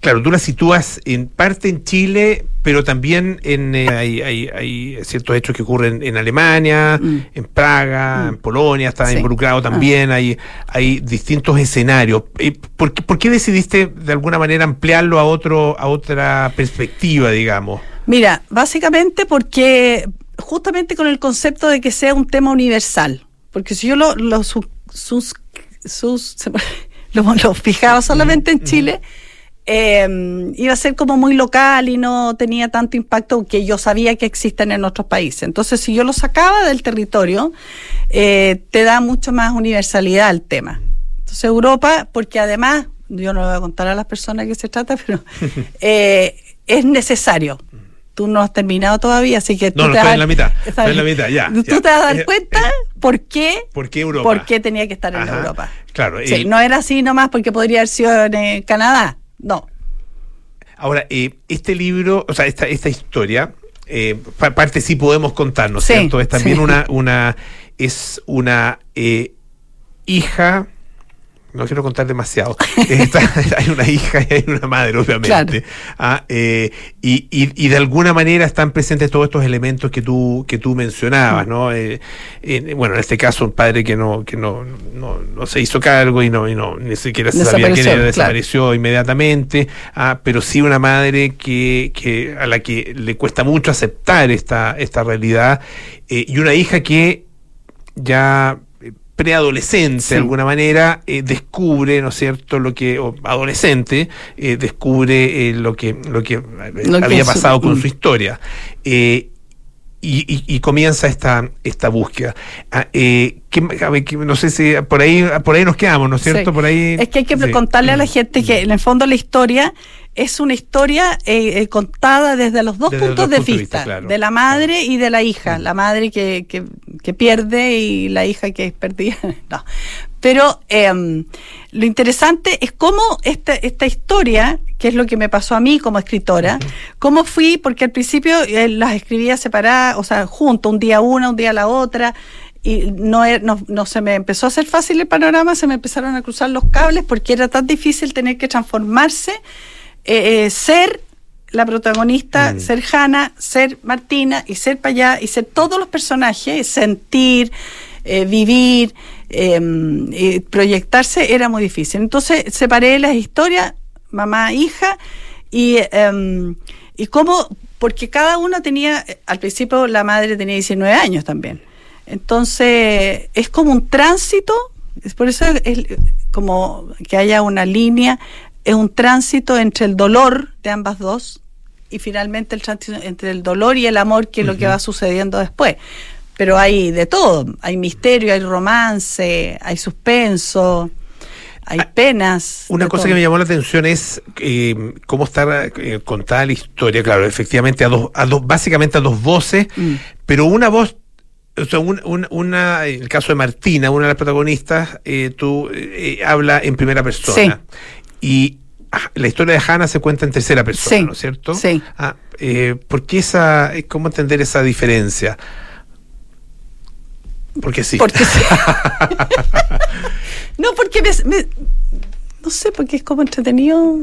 claro, tú la sitúas en parte en Chile, pero también en eh, hay, hay- hay ciertos hechos que ocurren en Alemania, en Praga, en Polonia, está Mm. Sí. involucrado también, hay, hay distintos escenarios. Eh, ¿por, qué, por qué decidiste de alguna manera ampliarlo a otro, a otra perspectiva, digamos? Mira, básicamente porque justamente con el concepto de que sea un tema universal, porque si yo lo, lo su- sus, sus- me- lo, lo fijaba solamente en Chile, eh, iba a ser como muy local y no tenía tanto impacto que yo sabía que existen en otros países. Entonces, si yo lo sacaba del territorio, eh, te da mucho más universalidad al tema. Entonces, Europa, porque además, yo no le voy a contar a las personas que se trata, pero eh, es necesario. Tú no has terminado todavía, así que tú No, no, te estoy en la mitad. Estoy en la mitad, ya. Tú ya. te vas a dar Eh, cuenta por qué, ¿Por qué Europa? por qué tenía que estar en Ajá. Europa. Claro, Sí, el- no era así nomás porque podría haber sido en eh, Canadá. No. Ahora, eh, este libro, o sea, esta, esta historia, eh, pa- parte sí podemos contar, ¿no es Sí, cierto? Es también sí. una, una, es una eh, hija, no quiero contar demasiado, Está- hay una hija y hay una madre, obviamente. Ah, eh, y, y- y de alguna manera están presentes todos estos elementos que tú, que tú mencionabas, ¿no? Eh, eh, bueno, en este caso, un padre que no, que no, no, no se hizo cargo y no, y no ni siquiera se sabía quién Desapareció, era, claro. desapareció inmediatamente, ah, pero sí una madre que, que a la que le cuesta mucho aceptar esta, esta realidad, eh, y una hija que ya preadolescente Sí. de alguna manera eh, descubre no es cierto lo que o adolescente eh, descubre eh, lo que lo que, eh, Lo que había pasado con mm. su historia y, y- y comienza esta esta búsqueda Ah, eh, ¿qué- a ver, qué- no sé si por ahí por ahí nos quedamos no es cierto Sí. por ahí Es que hay que sí. contarle a la gente que en el fondo la historia es una historia eh, eh, contada desde los dos Desde los puntos dos de puntos vista, vista, claro. de la madre y de la hija. La madre que, que, que pierde y la hija que es perdida. no. Pero em, lo interesante es cómo esta, esta historia, que es lo que me pasó a mí como escritora, cómo fui, porque al principio eh, las escribía separadas, o sea, junto, un día una, un día la otra, y no, e- no, no se me empezó a hacer fácil el panorama, se me empezaron a cruzar los cables porque era tan difícil tener que transformarse, eh, eh, ser la protagonista, ser Hannah, ser Martina y ser para allá y ser todos los personajes, sentir, eh, vivir, eh, y proyectarse era muy difícil. Entonces separé las historias, mamá, hija, y, eh, y cómo, porque cada uno tenía, al principio la madre tenía 19 años también. Entonces es como un tránsito, es por eso es como que haya una línea, es un tránsito entre el dolor de ambas dos y finalmente el tránsito entre el dolor y el amor, que es lo que va sucediendo después. Pero hay de todo, hay misterio, hay romance, hay suspenso, hay penas. Una cosa todo. que me llamó la atención es eh, cómo está eh, contada la historia. Claro, efectivamente, a dos, a dos, básicamente a dos voces, Mm. pero una voz, o sea, un- un- una, en el caso de Martina, una de las protagonistas, eh, tú eh, habla en primera persona. Y ah, la historia de Hannah se cuenta en tercera persona, Sí, ¿no es cierto? sí. Ah, eh, ¿Por qué esa, eh, cómo entender esa diferencia? Porque sí. Porque sí. no, porque me, me- no sé, porque es como entretenido.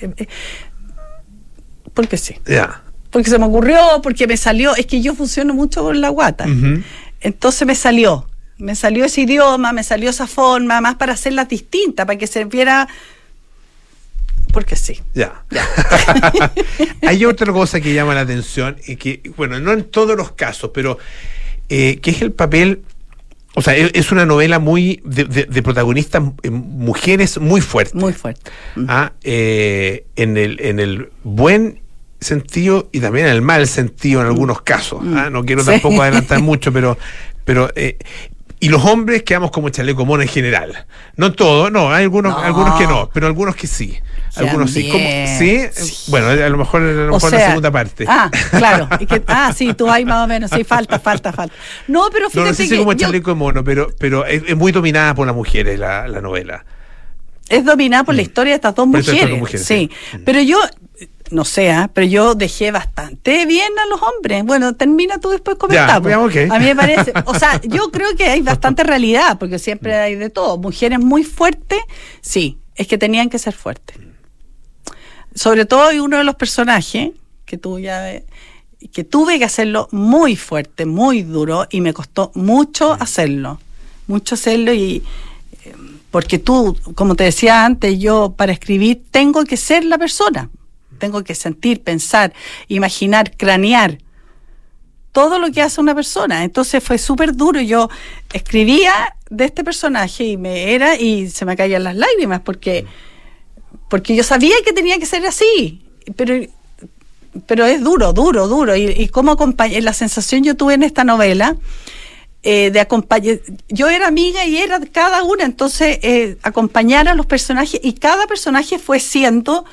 eh, porque sí. Ya. Porque se me ocurrió, porque me salió. Es que yo funciono mucho con la guata. Entonces me salió. Me salió ese idioma, me salió esa forma, más para hacerlas distintas, para que se viera Porque sí. Ya. Hay otra cosa que llama la atención y que, bueno, no en todos los casos, pero eh, que es el papel. O sea, es una novela muy de, de- de protagonistas eh, mujeres muy fuertes. Muy fuerte. Ah, eh, en, el, en el buen sentido y también en el mal sentido en algunos casos. ah, No quiero Sí. tampoco adelantar mucho, pero, pero eh, y los hombres quedamos como chaleco mono en general. No todo, no, hay algunos, No. algunos que no, pero algunos que sí. Algunos sí. ¿Sí? Bueno, a lo mejor, a lo mejor la segunda parte. Ah, claro. que- ah, sí, tú ahí más o menos. Sí, falta, falta, falta. No, pero no, fíjate no sé si que como yo- chaleco mono, pero, pero es, es muy dominada por las mujeres la, la novela. es dominada por la historia de estas dos Mm. Estas mujeres. dos mujeres, sí. Pero yo, no sé, ah, pero yo dejé bastante bien a los hombres. Bueno, termina tú después ok. A mí me parece, o sea, yo creo que hay bastante realidad, porque siempre hay de todo. Mujeres muy fuertes, sí, es que tenían que ser fuertes. Sobre todo hay uno de los personajes que tú ya que tuve que hacerlo muy fuerte, muy duro y me costó mucho hacerlo, mucho hacerlo y eh, porque tú, como te decía antes, yo para escribir tengo que ser la persona, tengo que sentir, pensar, imaginar, cranear todo lo que hace una persona. Entonces fue súper duro. Yo escribía de este personaje y me era y se me caían las lágrimas porque porque yo sabía que tenía que ser así, pero pero es duro, duro, duro. Y, y cómo acompañar, la sensación yo tuve en esta novela eh, de acompañar, yo era amiga y era cada una, entonces eh, acompañar a los personajes y cada personaje fue siendo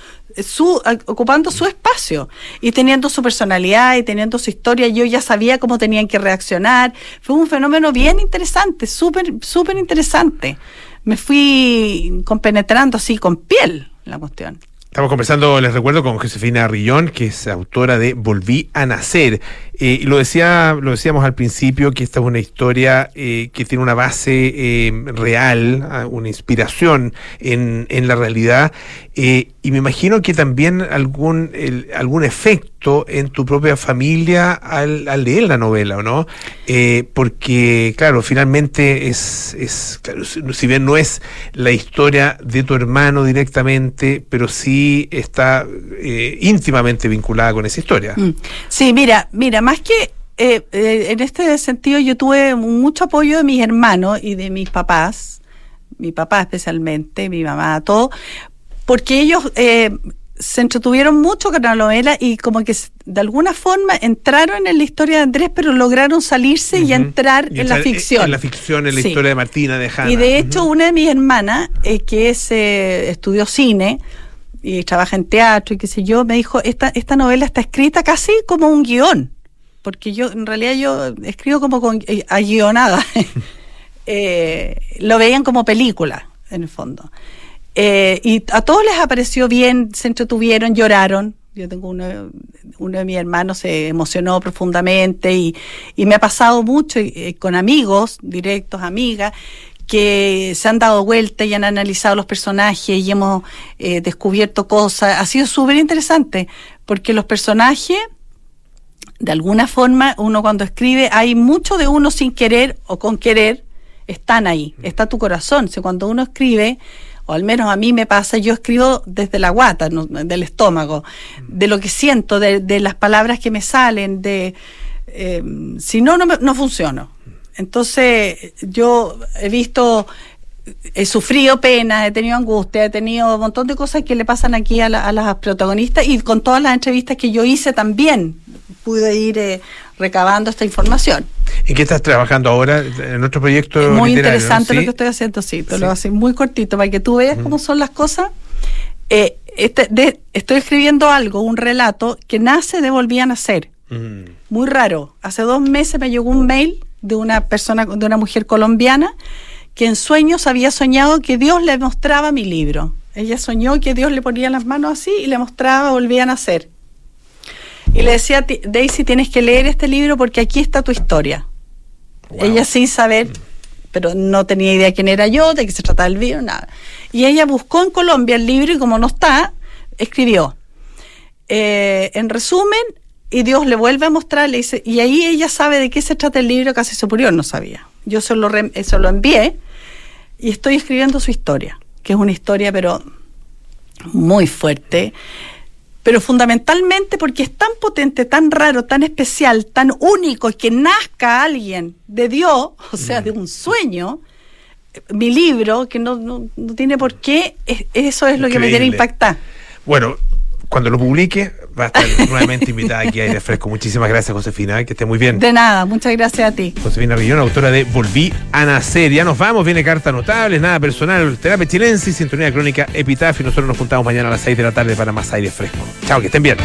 su a- ocupando su espacio y teniendo su personalidad y teniendo su historia. Yo ya sabía cómo tenían que reaccionar. Fue un fenómeno bien interesante súper súper interesante. Me fui compenetrando así con piel la cuestión. Estamos conversando, les recuerdo, con Josefina Rillón, que es autora de Volví a Nacer. Eh, lo decía, lo decíamos al principio, que esta es una historia eh, que tiene una base eh, real, ah, una inspiración en, en la realidad. Eh, y me imagino que también algún, algún efecto en tu propia familia al, al leer la novela, ¿o no? Porque, claro, finalmente es, es si bien no es la historia de tu hermano directamente, pero sí está íntimamente vinculada con esa historia. Mm. Sí, mira, mira, más que eh, eh, en este sentido yo tuve mucho apoyo de mis hermanos y de mis papás, mi papá especialmente, mi mamá, todo, porque ellos eh, se entretuvieron mucho con la novela y como que de alguna forma entraron en la historia de Andrés, pero lograron salirse y entrar Y en la entrar ficción. En la ficción, en la Sí. historia de Martina, de Hanna. Y de hecho, una de mis hermanas, eh, que es, eh, estudió cine y trabaja en teatro y qué sé yo, me dijo, esta, esta novela está escrita casi como un guion, porque yo, en realidad yo escribo como con eh, aguionada. Eh, lo veían como película, en el fondo. Eh, y a todos les apareció bien, se entretuvieron, lloraron. Yo tengo uno, uno de mis hermanos se emocionó profundamente y, y me ha pasado mucho eh, con amigos directos, amigas, que se han dado vuelta y han analizado los personajes y hemos descubierto cosas. Ha sido súper interesante porque los personajes, de alguna forma, uno cuando escribe, hay mucho de uno sin querer o con querer, están ahí, está tu corazón. Si cuando uno escribe, o al menos a mí me pasa, yo escribo desde la guata, no- del estómago, de lo que siento, de, de las palabras que me salen, de eh, si no, no, me- no funciono. Entonces, yo he visto, he sufrido pena, he tenido angustia, he tenido un montón de cosas que le pasan aquí a, la- a las protagonistas y con todas las entrevistas que yo hice también pude ir eh, recabando esta información. ¿En qué estás trabajando ahora? En otro proyecto muy interesante ¿no? lo que estoy haciendo, sí, te Sí. lo hace muy cortito para que tú veas cómo son las cosas. Eh, este, de- estoy escribiendo algo, un relato que nace de Volví a Nacer. Mm. Muy raro. Hace dos meses me llegó un mail de una persona, de una mujer colombiana, que en sueños había soñado que Dios le mostraba mi libro. Ella soñó que Dios le ponía las manos así y le mostraba Volví a Nacer. Y le decía, "Ti- Daisy, tienes que leer este libro porque aquí está tu historia. Ella sin saber, pero no tenía idea quién era yo, de qué se trataba el libro, nada. Y ella buscó en Colombia el libro y como no está, escribió. Eh, en resumen, y Dios le vuelve a mostrar, le dice, y ahí ella sabe de qué se trata el libro, casi superior no sabía. Yo se lo, re- se lo envié y estoy escribiendo su historia, que es una historia, pero muy fuerte, pero fundamentalmente porque es tan potente, tan raro, tan especial, tan único, que nazca alguien de Dios, o sea, de un sueño, mi libro, que no, no, no tiene por qué, es- eso es lo que me quiere impactar. Bueno, cuando lo publique, va a estar nuevamente invitada aquí a Aire Fresco. Muchísimas gracias, Josefina. Que esté muy bien. De nada, muchas gracias a ti. Josefina Rillón, autora de Volví a Nacer. Ya nos vamos, viene carta notable, nada personal, terapia chilense, sintonía crónica, epitafio. Nosotros nos juntamos mañana a las 6 de la tarde para más aire fresco. Chao, que estén bien.